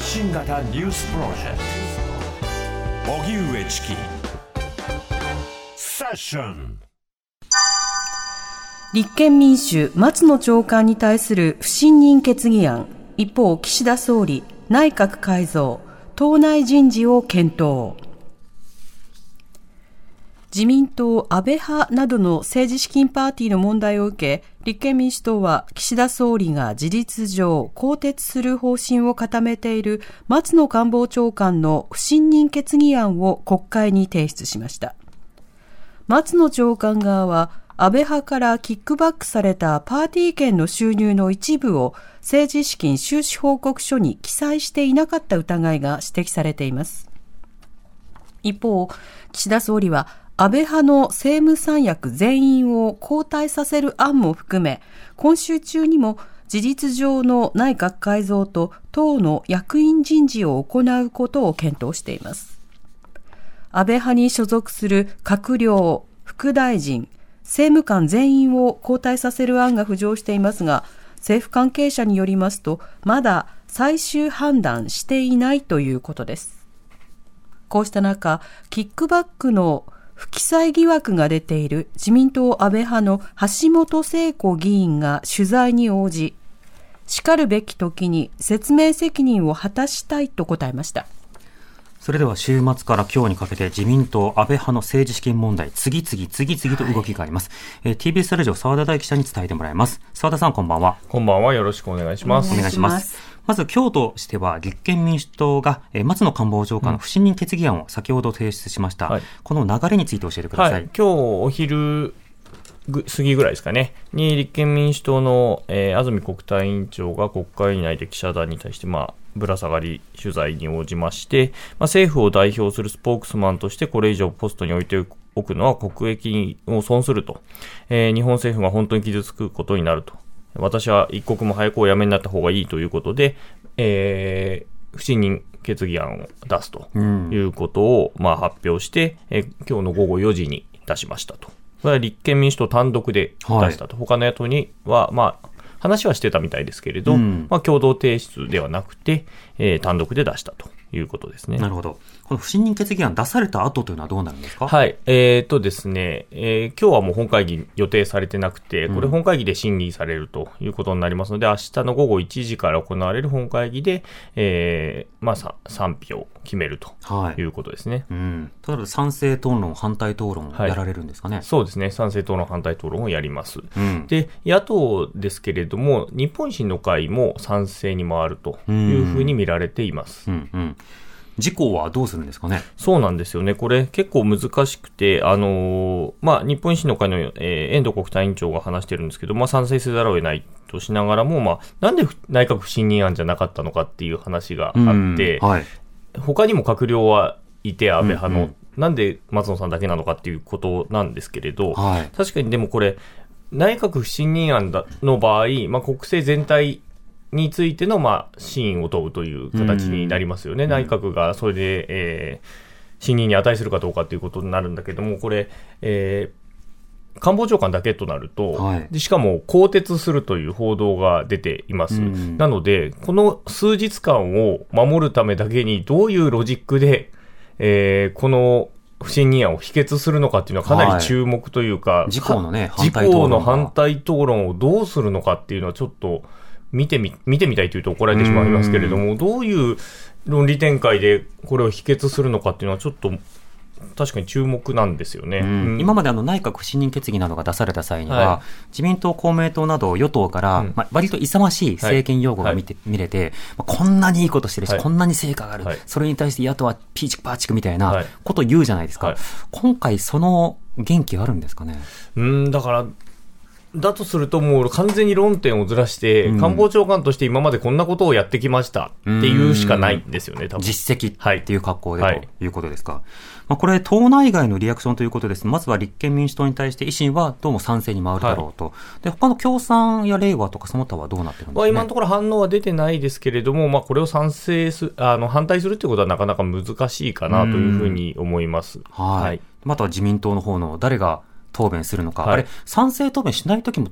発信型ニュースプロジェクト。荻上チキ。セッション。立憲民主松野長官に対する不信任決議案。一方岸田総理内閣改造党内人事を検討。自民党安倍派などの政治資金パーティーの問題を受け、立憲民主党は岸田総理が事実上更迭する方針を固めている松野官房長官の不信任決議案を国会に提出しました。松野長官側は安倍派からキックバックされたパーティー券の収入の一部を政治資金収支報告書に記載していなかった疑いが指摘されています。一方、岸田総理は安倍派の政務三役全員を交代させる案も含め、今週中にも事実上の内閣改造と党の役員人事を行うことを検討しています。安倍派に所属する閣僚、副大臣、政務官全員を交代させる案が浮上していますが、政府関係者によりますと、まだ最終判断していないということです。こうした中、キックバックの不記載疑惑が出ている自民党安倍派の橋本聖子議員が取材に応じ、叱るべき時に説明責任を果たしたいと答えました。それでは週末から今日にかけて自民党安倍派の政治資金問題、次々次々と動きがあります。はい、えー、TBS ラジオ澤田大記者に伝えてもらいます。澤田さんこんばんは。こんばんは。よろしくお願いします。お願いします。まず今日としては立憲民主党が、えー、松野官房長官の不信任決議案を先ほど提出しました、うんはい、この流れについて教えてください、はい、今日お昼過ぎぐらいですかね、に立憲民主党の、えー、安住国対委員長が国会内で記者団に対して、まあ、ぶら下がり取材に応じまして、まあ、政府を代表するスポークスマンとしてこれ以上ポストに置いておくのは国益を損すると、えー、日本政府が本当に傷つくことになると私は一刻も早くお辞めになった方がいいということで、えー、不信任決議案を出すということを、まあ、発表して、えー、今日の午後4時に出しましたと。これは立憲民主党単独で出したと。はい、他の野党には、まあ、話はしてたみたいですけれど、うん、まあ、共同提出ではなくて、えー、単独で出したということですね。なるほど。この不信任決議案出された後というのはどうなるんですか？はい。えー、っとですね、えー、今日はもう本会議予定されてなくて、これ本会議で審議されるということになりますので、うん、明日の午後1時から行われる本会議で、えー、まあ、賛否を決めるということですね。はい、うん。例えば賛成討論、反対討論やられるんですかね、はい、そうですね。賛成討論、反対討論をやります。うん、で、野党ですけれども、日本維新の会も賛成に回るというふうに見られています。うん、うん事項はどうするんですかね？そうなんですよね。これ結構難しくて、あのー、まあ、日本維新の会の、えー、遠藤国対委員長が話してるんですけど、まあ、賛成せざるを得ないとしながらも、まあ、なんで内閣不信任案じゃなかったのかっていう話があって、はい、他にも閣僚はいて、安倍派の、うんうん、なんで松野さんだけなのかっていうことなんですけれど、はい、確かにでもこれ、内閣不信任案の場合、まあ、国政全体についての、まあ、真意を問うという形になりますよね。内閣がそれで、えー、信任に値するかどうかということになるんだけども、これ、えー、官房長官だけとなると、はい、でしかも更迭するという報道が出ています。なので、この数日間を守るためだけに、どういうロジックで、えー、この不信任案を否決するのかっていうのはかなり注目というか、はい、自公のね、自公の反対討論をどうするのかっていうのはちょっと、見てみ、見てみたいというと怒られてしまいますけれども、どういう論理展開でこれを否決するのかっていうのはちょっと確かに注目なんですよね、うん、今まであの内閣不信任決議などが出された際には、はい、自民党、公明党など与党から、うん、まあ、割と勇ましい政権用語が見て、はい、見れて、まあ、こんなにいいことしてるし、はい、こんなに成果がある、それに対して野党はピーチクパーチクみたいなことを言うじゃないですか、今回、その元気あるんですかね？うんだからだとすると、もう完全に論点をずらして、うん、官房長官として今までこんなことをやってきましたっていうしかないんですよね、多分実績っていう格好で、はい、ということですか。まあ、これ、党内外のリアクションということです。まずは立憲民主党に対して維新はどうも賛成に回るだろうと。はい、で、他の共産や令和とかその他はどうなってるんですか、ね、今のところ反応は出てないですけれども、まあ、これを賛成す、あの、反対するということはなかなか難しいかなというふうに思います。はい。はい、または自民党の方の誰が答弁するのか、はい、あれ、賛成答弁しないときも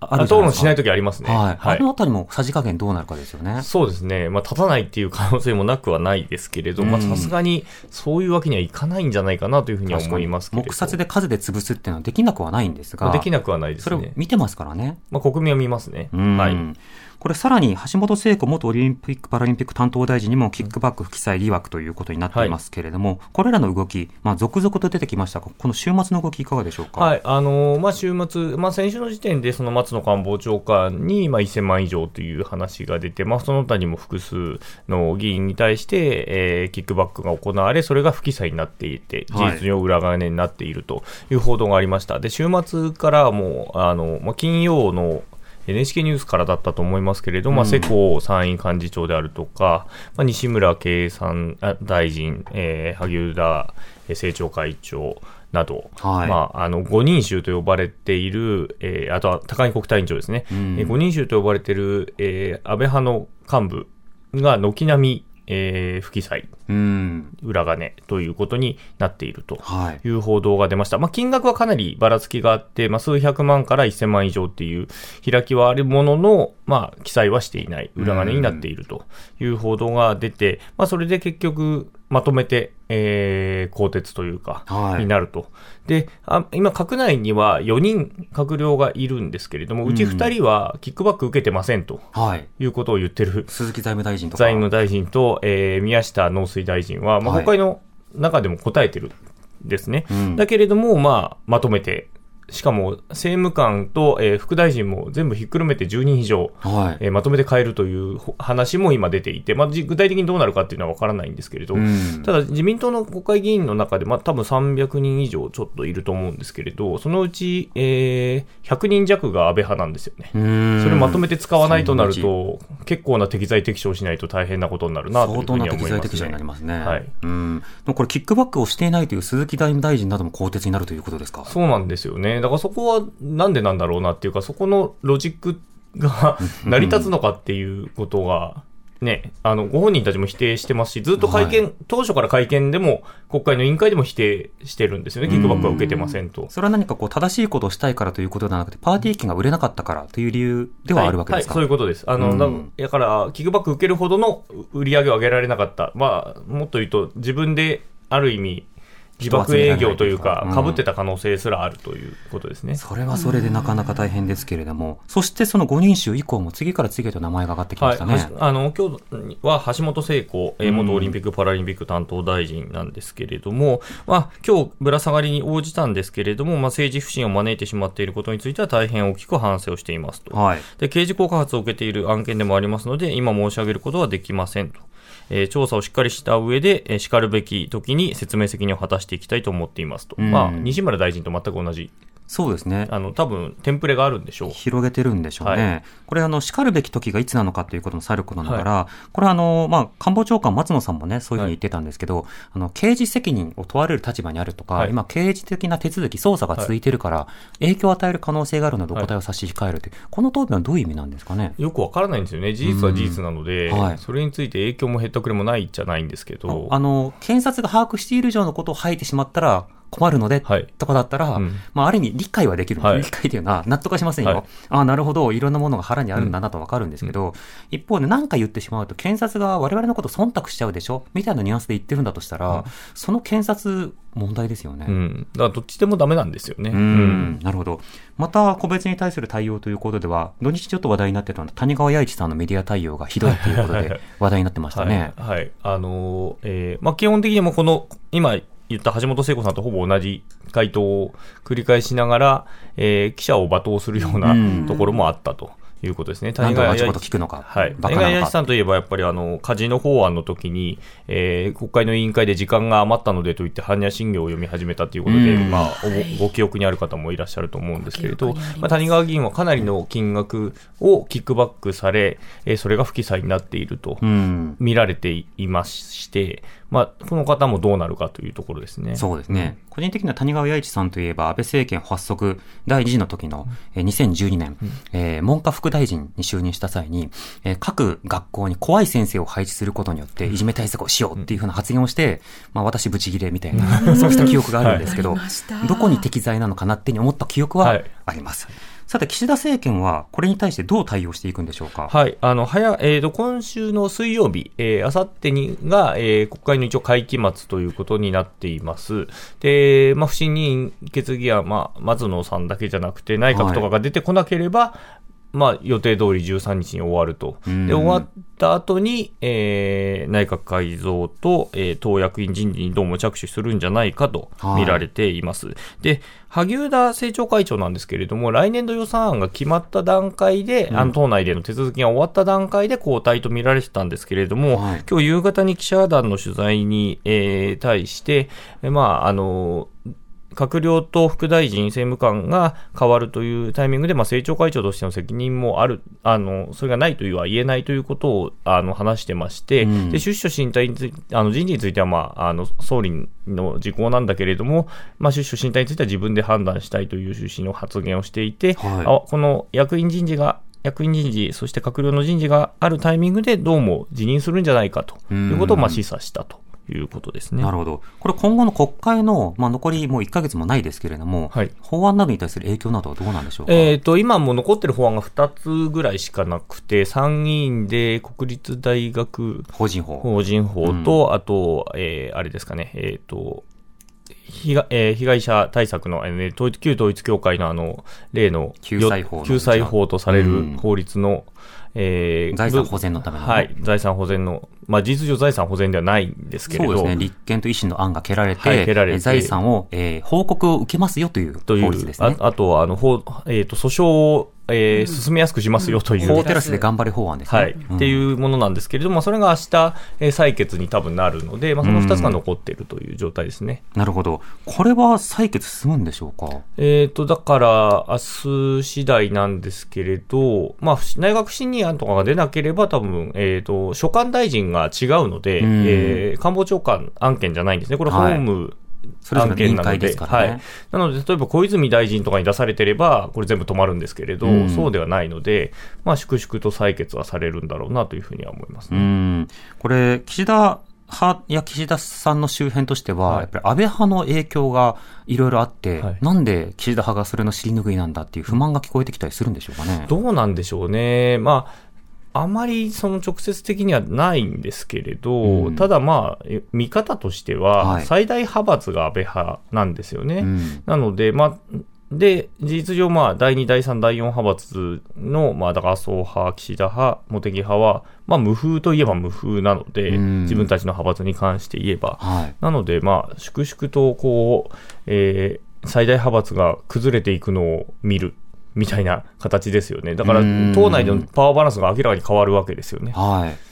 ある討論しないときありますね。はい。はい、あのあたりもさじ加減どうなるかですよね。そうですね。まあ、立たないっていう可能性もなくはないですけれど、まあ、さすがにそういうわけにはいかないんじゃないかなというふうには思いますけど。黙殺で数で潰すっていうのはできなくはないんですが。できなくはないですね。それを見てますからね。まあ、国民は見ますね。はい。これさらに橋本聖子元オリンピック・パラリンピック担当大臣にもキックバック不記載疑惑ということになっていますけれども、はい、これらの動き、まあ、続々と出てきましたが、この週末の動きいかがでしょうか？はい、あのー、まあ、週末、まあ、先週の時点でその松野官房長官に、まあ、1000万以上という話が出て、まあ、その他にも複数の議員に対して、えー、キックバックが行われ、それが不記載になっていて、事実上裏金になっているという報道がありました。で、週末からもう、あの、まあ、金曜の NHK ニュースからだったと思いますけれどまあ、世耕参院幹事長であるとか、まあ、西村経産大臣、えー、萩生田政調会長など、はい、まあ、あの、五人衆と呼ばれている、えー、あとは高木国対委員長ですね、うん、えー、五人衆と呼ばれている、えー、安倍派の幹部が軒並みえー、不記載、うん、裏金ということになっていると。い。う報道が出ました。はい、まあ、金額はかなりばらつきがあって、まあ、数百万から1000万以上っていう開きはあるものの、まあ、記載はしていない。裏金になっているという報道が出て、まあ、それで結局、まとめて、えー、更迭というか、はい、になると。であ、今、閣内には4人閣僚がいるんですけれども、うち2人はキックバック受けてませんと、はい、いうことを言ってる。鈴木財務大臣と財務大臣と、えー、宮下農水大臣は、まあ、国会の中でも答えてるんですね。はい、だけれども、まあ、まとめてしかも政務官と、えー、副大臣も全部ひっくるめて10人以上、はい、えー、まとめて変えるという話も今出ていて、まあ、具体的にどうなるかっていうのは分からないんですけれど、うん、ただ自民党の国会議員の中で、まあ、多分300人以上ちょっといると思うんですけれど、そのうち、えー、100人弱が安倍派なんですよね。それまとめて使わないとなると、結構な適材適所しないと大変なことになるなというふうには思います、ね、相当な適材適所になりますね。はい、うん。これ、キックバックをしていないという鈴木財務大臣なども更迭になるということですか？そうなんですよね。だからそこはなんでなんだろうなっていうか、そこのロジックが成り立つのかっていうことが、ね、あの、ご本人たちも否定してますし、ずっと会見、はい、当初から会見でも、国会の委員会でも否定してるんですよね、キックバックは受けてませんと。それは何かこう、正しいことをしたいからということではなくて、パーティー券が売れなかったからという理由ではあるわけですか、はい、はい、そういうことです。あの、だから、キックバック受けるほどの売り上げを上げられなかった。まあ、もっと言うと、自分で、ある意味、自爆営業というか、か。ぶってた可能性すらあるということですね、それはそれでなかなか大変ですけれども、そしてその5人衆以降も次から次へと名前が上がってきましたね、はい、あの今日は橋本聖子、元オリンピック・パラリンピック担当大臣なんですけれども、まあ今日ぶら下がりに応じたんですけれども、まあ、政治不信を招いてしまっていることについては大変大きく反省をしていますと、はい、で刑事告発を受けている案件でもありますので、今申し上げることはできませんと。えー、調査をしっかりした上で、えー、しかるべき時に説明責任を果たしていきたいと思っていますと。まあ、西村大臣と全く同じそうですね。あの、多分、テンプレがあるんでしょう。広げてるんでしょうね。はい、これ、あの、叱るべき時がいつなのかということもさることながら、はい、これあの、まあ、官房長官松野さんもね、そういうふうに言ってたんですけど、はい、あの、刑事責任を問われる立場にあるとか、今、刑事的な手続き、捜査が続いてるから、影響を与える可能性があるのでお答えを差し控えるという、この答弁はどういう意味なんですかね？よくわからないんですよね。事実は事実なので、それについて影響も減ったくれもないじゃないんですけど。あの、検察が把握している以上のことを吐いてしまったら、困るので、はい、とかだったら、うん、まあ、ある意味理解はできる。はい、理解というのは納得はしませんよ。はい、ああ、なるほど、いろんなものが腹にあるんだなとわかるんですけど、うん、一方で何か言ってしまうと、検察が我々のこと忖度しちゃうでしょ？みたいなニュアンスで言ってるんだとしたら、うん、その検察、問題ですよね。うん。だからどっちでもダメなんですよね。うん。なるほど。また、個別に対する対応ということでは、土日ちょっと話題になってたのは、谷川弥一さんのメディア対応がひどいということで、話題になってましたね。はい、はい。あのー、えー、まあ、基本的にもこの、今、言った橋本聖子さんとほぼ同じ回答を繰り返しながら、えー、記者を罵倒するようなところもあったと。いうことですね。谷川弥一聞くのか。はい。谷川弥一さんといえば、やっぱりあの、カジノ法案の時に、えー、国会の委員会で時間が余ったのでと言って、般若心経を読み始めたということで、まあご、ご記憶にある方もいらっしゃると思うんですけれど、まあ、谷川議員はかなりの金額をキックバックされ、えー、それが不記載になっていると見られていまして、まあ、この方もどうなるかというところですね。そうですね。個人的には谷川弥一さんといえば、安倍政権発足第2次の時の、えー、2012年、うん、えー、文科副大臣に就任した際に、えー、各学校に怖い先生を配置することによって、いじめ対策をしようっていうふうな発言をして、まあ、私ブチギレみたいな、そうした記憶があるんですけど、はい、どこに適材なのかなって思った記憶はあります。はいさて、岸田政権はこれに対してどう対応していくんでしょうか？はい。あの、早、えっ、ー、と、今週の水曜日、えー、あさってにが、えー、国会の一応会期末ということになっています。で、まあ、不信任決議は、まあ、松野さんだけじゃなくて、内閣とかが出てこなければ、まあ、予定通り13日に終わると。で、終わった後に、えー、内閣改造と、えー、党役員人事にどうも着手するんじゃないかと見られています。はい、で、萩生田政調会長なんですけれども、来年度予算案が決まった段階で、うん、あの党内での手続きが終わった段階で交代と見られてたんですけれども、はい、今日夕方に記者団の取材に、えー、対して、まあ、あの、閣僚と副大臣、政務官が変わるというタイミングで、まあ、政調会長としての責任もある、あの、それがないというは言えないということを、あの、話してまして、うん、で、出処進退について、あの、人事については、まあ、あの、総理の事項なんだけれども、まあ、出処進退については自分で判断したいという趣旨の発言をしていて、はい、あこの役員人事が役員人事、そして閣僚の人事があるタイミングでどうも辞任するんじゃないかということをまあ示唆したということですね。なるほど。これ今後の国会の、まあ、残りもう1か月もないですけれども、はい、法案などに対する影響などはどうなんでしょうか？えっ、ー、と、今も残ってる法案が2つぐらいしかなくて、参議院で国立大学法人法。法人法と、うん、あと、えー、あれですかね、えっ、ー、と、被害,、えー、被害者対策の、えー、旧統一教会のあの、例の救済法救済法とされる法律の、うんえー、財産保全のための、ね、はい、財産保全の、まあ、事実上財産保全ではないんですけれど。そうですね、立憲と維新の案が蹴られて、はい、蹴られて。財産を、えー、報告を受けますよという法律ですね。ああとは、あの、法、えっ、ー、と、訴訟をえー、進めやすくしますよという。法テラスで頑張れ法案ですね。はい。っていうものなんですけれども、それが明日、えー、採決に多分なるので、まあ、その二つが残っているという状態ですね。なるほど。これは採決進むんでしょうか？えっ、と、だから、明日次第なんですけれど、まあ、内閣不信任案とかが出なければ、多分、えっ、と、所管大臣が違うので、えー、官房長官案件じゃないんですね。これ、法務、はいそれぞれの会ですからね、はい。なので、例えば小泉大臣とかに出されてれば、これ全部止まるんですけれど、うん、そうではないので、まあ、粛々と採決はされるんだろうなというふうには思いますね。うんこれ、岸田派や岸田さんの周辺としては、はい、やっぱり安倍派の影響がいろいろあって、はい、なんで岸田派がそれの尻拭いなんだっていう不満が聞こえてきたりするんでしょうかね。どうなんでしょうね。まああまりその直接的にはないんですけれど、うん、ただまあ、見方としては、最大派閥が安倍派なんですよね。なので、まあ、で、事実上、まあ、第2、第3、第4派閥の、まあ、だから麻生派、岸田派、茂木派は、まあ、無風といえば無風なので、自分たちの派閥に関して言えば。はい、なので、まあ、粛々と、こう、えー、最大派閥が崩れていくのを見るみたいな形ですよね。だから、党内でのパワーバランスが明らかに変わるわけですよね。はい。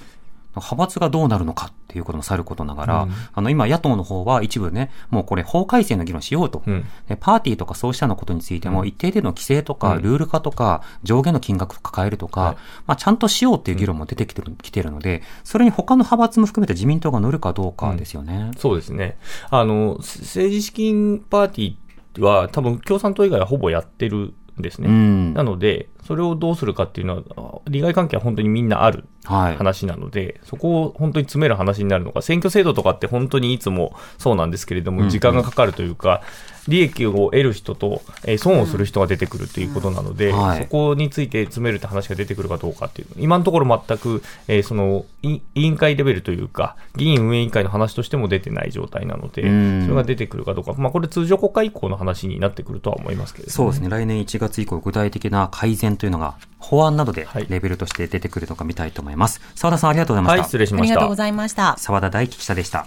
派閥がどうなるのかっていうこともさることながら、うん、あの、今野党の方は一部ね、もうこれ法改正の議論しようと。うん、パーティーとかそうしたのことについても、一定程度の規制とか、ルール化とか、上限の金額を抱えるとか、はい、まあ、ちゃんとしようっていう議論も出てきてる、きてるので、それに他の派閥も含めて自民党が乗るかどうかですよね。そうですね。あの、政治資金パーティーは多分共産党以外はほぼやってるですね。なので、それをどうするかっていうのは、利害関係は本当にみんなある話なので、はい、そこを本当に詰める話になるのか、選挙制度とかって本当にいつもそうなんですけれども、時間がかかるというか、利益を得る人と、えー、損をする人が出てくるということなので、うん。はい、そこについて詰めるって話が出てくるかどうかっていう、今のところ全く、えー、その委員会レベルというか、議員運営委員会の話としても出てない状態なので、それが出てくるかどうか、まあ、これ、通常国会以降の話になってくるとは思いますけど、ね、そうですね、来年1月以降、具体的な改善というのが、法案などでレベルとして出てくるのか見たいと思います。澤、はい、田さん、ありがとうございました。はい、失礼しました。ありがとうございました。澤田大樹記者でした。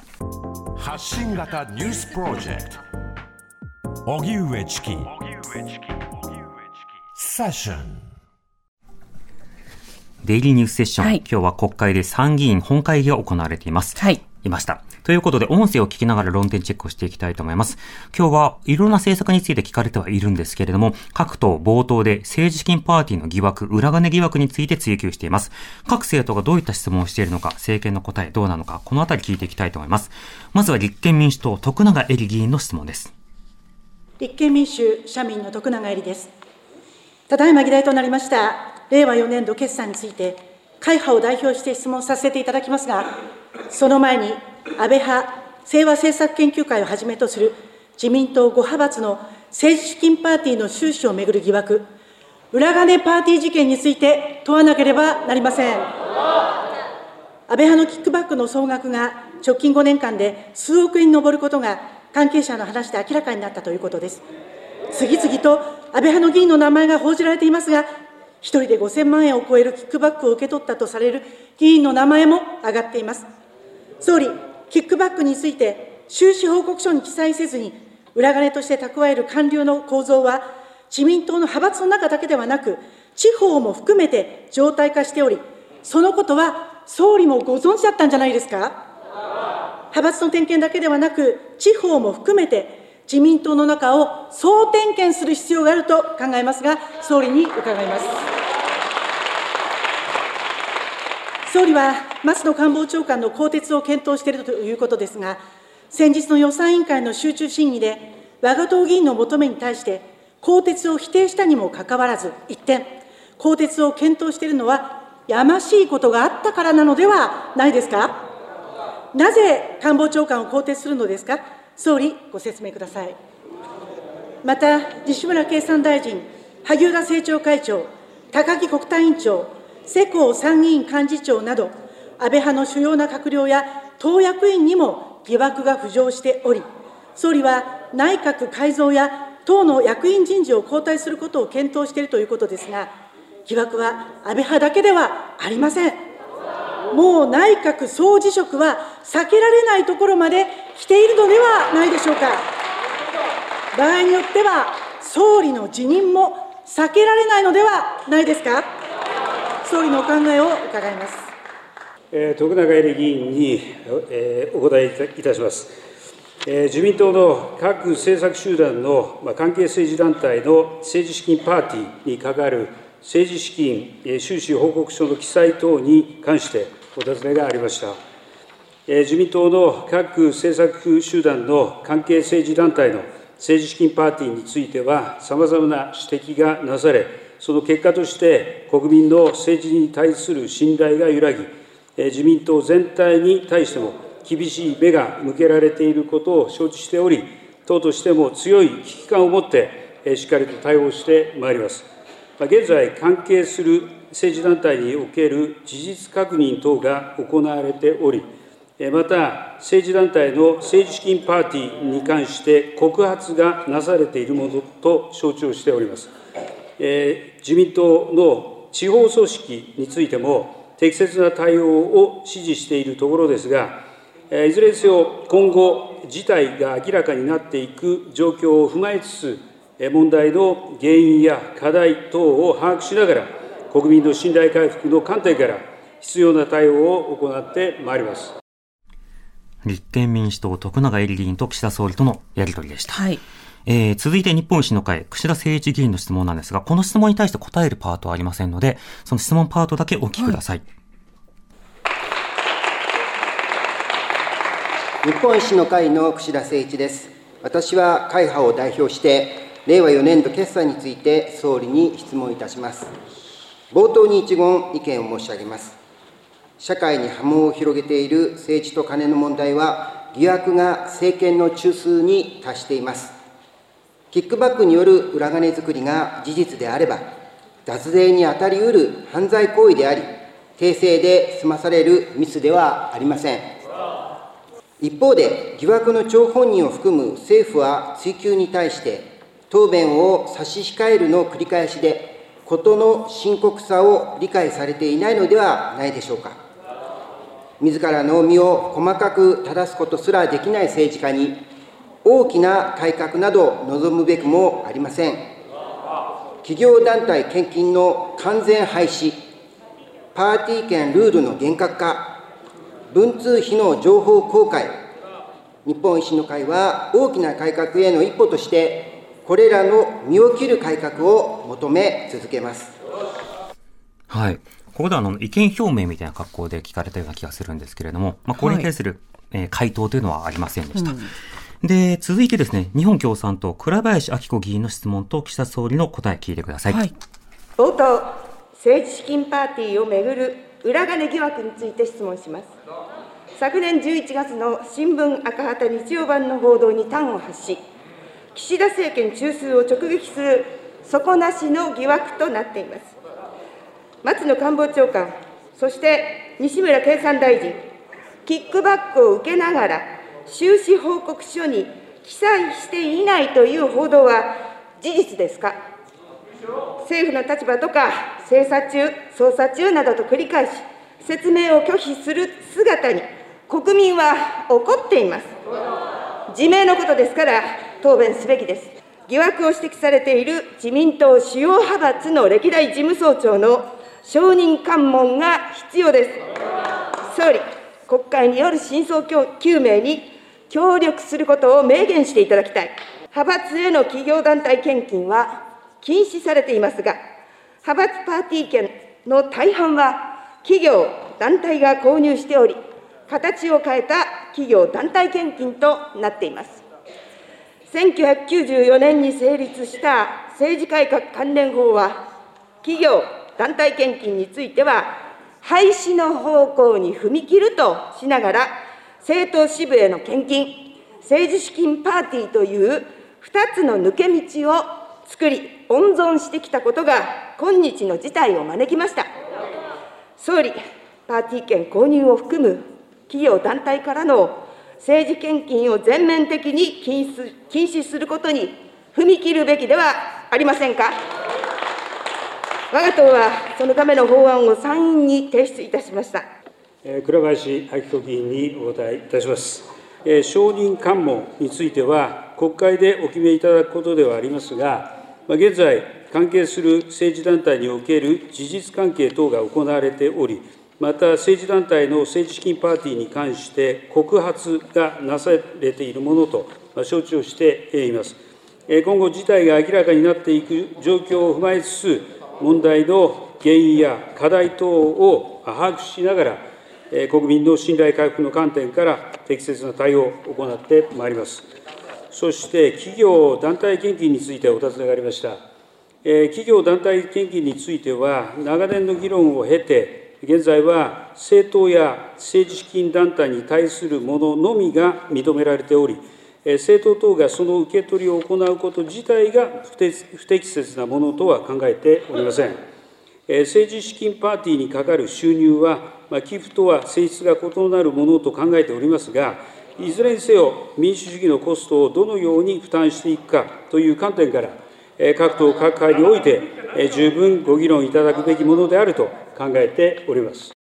発信型ニュースプロジェクト。荻上チキセッションデイリーニュースセッション、はい、今日は国会で参議院本会議が行われています。はい。いました。ということで、音声を聞きながら論点チェックをしていきたいと思います。今日はいろんな政策について聞かれてはいるんですけれども、各党冒頭で政治資金パーティーの疑惑、裏金疑惑について追及しています。各政党がどういった質問をしているのか、政権の答えどうなのか、このあたり聞いていきたいと思います。まずは立憲民主党、徳永エリ議員の質問です。立憲民主・社民の徳永エリです。ただいま議題となりました令和4年度決算について、会派を代表して質問させていただきますが、その前に、安倍派清和政策研究会をはじめとする自民党5派閥の政治資金パーティーの収支をめぐる疑惑、裏金パーティー事件について問わなければなりません。安倍派のキックバックの総額が直近5年間で数億円に上ることが関係者の話で明らかになったということです。次々と安倍派の議員の名前が報じられていますが、1人で5000万円を超えるキックバックを受け取ったとされる議員の名前も挙がっています。総理、キックバックについて、収支報告書に記載せずに、裏金として蓄える官僚の構造は、自民党の派閥の中だけではなく、地方も含めて常態化しており、そのことは総理もご存知だったんじゃないですか？派閥の点検だけではなく、地方も含めて、自民党の中を総点検する必要があると考えますが、総理に伺います。総理は松野官房長官の更迭を検討しているということですが、先日の予算委員会の集中審議で、我が党議員の求めに対して、更迭を否定したにもかかわらず、一点、更迭を検討しているのは、やましいことがあったからなのではないですか？なぜ官房長官を更迭するのですか、総理、ご説明ください。また、西村経産大臣、萩生田政調会長、高木国対委員長、世耕参議院幹事長など、安倍派の主要な閣僚や党役員にも疑惑が浮上しており、総理は内閣改造や党の役員人事を交代することを検討しているということですが、疑惑は安倍派だけではありません。もう内閣総辞職は避けられないところまで来ているのではないでしょうか。場合によっては、総理の辞任も避けられないのではないですか。総理のお考えを伺います。えー、徳永エリ議員に、えー、お答えいたします。えー、自民党の各政策集団の、まあ、関係政治団体の政治資金パーティーに関わる政治資金収支報告書の記載等に関して、お尋ねがありました。自民党の各政策集団の関係政治団体の政治資金パーティーについては、さまざまな指摘がなされ、その結果として国民の政治に対する信頼が揺らぎ、自民党全体に対しても厳しい目が向けられていることを承知しており、党としても強い危機感を持って、しっかりと対応してまいります。現在、関係する政治団体における事実確認等が行われており、また、政治団体の政治資金パーティーに関して告発がなされているものと承知をしております。自民党の地方組織についても、適切な対応を指示しているところですが、いずれにせよ、今後、事態が明らかになっていく状況を踏まえつつ、問題の原因や課題等を把握しながら、国民の信頼回復の観点から必要な対応を行ってまいります。立憲民主党徳永エリ議員と岸田総理とのやり取りでした。はい。えー、続いて日本維新の会、串田誠一議員の質問なんですが、この質問に対して答えるパートはありませんので、その質問パートだけお聞きください。はい、日本維新の会の串田誠一です。私は会派を代表して、令和4年度決算について総理に質問いたします。冒頭に一言意見を申し上げます。社会に波紋を広げている政治と金の問題は、疑惑が政権の中枢に達しています。キックバックによる裏金作りが事実であれば、脱税に当たりうる犯罪行為であり、訂正で済まされるミスではありません。一方で、疑惑の張本人を含む政府は追及に対して、答弁を差し控えるの繰り返しで、ことの深刻さを理解されていないのではないでしょうか。自らの身を細かく正すことすらできない政治家に、大きな改革など望むべくもありません。企業団体献金の完全廃止、パーティー券ルールの厳格化、文通費の情報公開、日本維新の会は大きな改革への一歩として、これらの身を切る改革を求め続けます。はい。ここではあの意見表明みたいな格好で聞かれたような気がするんですけれども、まあ、これに対する、え回答というのはありませんでした。うん、で、続いてですね、日本共産党、倉林明子議員の質問と岸田総理の答え聞いてください。はい、冒頭、政治資金パーティーをめぐる裏金疑惑について質問します。昨年11月の新聞赤旗日曜版の報道に端を発し、岸田政権中枢を直撃する底なしの疑惑となっています。松野官房長官、そして西村経産大臣、キックバックを受けながら、収支報告書に記載していないという報道は事実ですか？政府の立場とか、精査中、捜査中などと繰り返し、説明を拒否する姿に、国民は怒っています。自明のことですから、答弁すべきです。疑惑を指摘されている自民党主要派閥の歴代事務総長の承認喚問が必要です。総理、国会による真相究明に協力することを明言していただきたい。派閥への企業団体献金は禁止されていますが、派閥パーティー券の大半は企業、団体が購入しており、形を変えた企業団体献金となっています。1994年に成立した政治改革関連法は、企業、団体献金については、廃止の方向に踏み切るとしながら、政党支部への献金、政治資金パーティーという2つの抜け道を作り、温存してきたことが、今日の事態を招きました。総理、パーティー券購入を含む企業団体からの政治献金を全面的に禁止禁止することに踏み切るべきではありませんか。我が党はそのための法案を参院に提出いたしました。倉林明子議員にお答えいたします。承認喚問については、国会でお決めいただくことではありますが、現在、関係する政治団体における事実関係等が行われており、また政治団体の政治資金パーティーに関して告発がなされているものと承知をしています。今後、事態が明らかになっていく状況を踏まえつつ、問題の原因や課題等を把握しながら、国民の信頼回復の観点から適切な対応を行ってまいります。そして、企業団体献金についてお尋ねがありました。企業団体献金については、長年の議論を経て、現在は政党や政治資金団体に対するもののみが認められており、政党等がその受け取りを行うこと自体が不適切なものとは考えておりません。政治資金パーティーにかかる収入は、ま寄付とは性質が異なるものと考えておりますが、いずれにせよ民主主義のコストをどのように負担していくかという観点から、各党各会において十分ご議論いただくべきものであると考えております。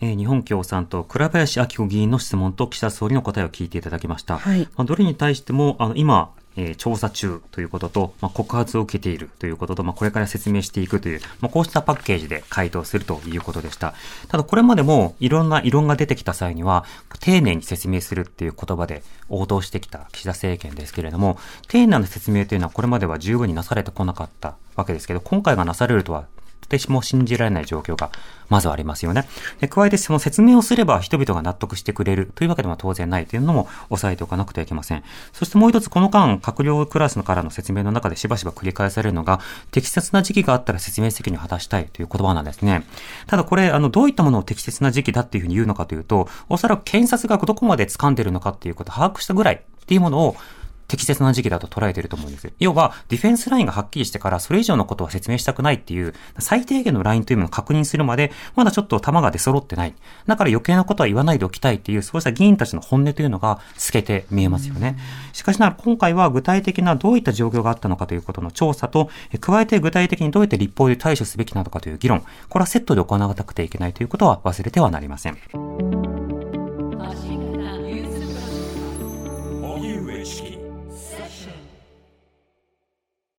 えー、日本共産党、倉林明子議員の質問と岸田総理の答えを聞いていただきました。はい、まあ、どれに対しても、あの、今、えー、調査中ということと、まあ、告発を受けているということと、まあ、これから説明していくという、まあ、こうしたパッケージで回答するということでした。ただ、これまでもいろんな異論が出てきた際には、丁寧に説明するっていう言葉で応答してきた岸田政権ですけれども、丁寧な説明というのはこれまでは十分になされてこなかったわけですけど、今回がなされるとは私も信じられない状況がまずはありますよね。で、加えてその説明をすれば人々が納得してくれるというわけでは当然ないというのも押さえておかなくてはいけません。そしてもう一つこの間、閣僚クラスからの説明の中でしばしば繰り返されるのが、適切な時期があったら説明責任を果たしたいという言葉なんですね。ただこれ、あの、どういったものを適切な時期だっていうふうに言うのかというと、おそらく検察がどこまで掴んでるのかっていうことを把握したぐらいっていうものを適切な時期だと捉えていると思うんです。要は、ディフェンスラインがはっきりしてから、それ以上のことは説明したくないっていう、最低限のラインというものを確認するまで、まだちょっと弾が出揃ってない。だから余計なことは言わないでおきたいっていう、そうした議員たちの本音というのが透けて見えますよね。しかしながら、今回は具体的などういった状況があったのかということの調査と、加えて具体的にどうやって立法で対処すべきなのかという議論、これはセットで行わなくてはいけないということは忘れてはなりません。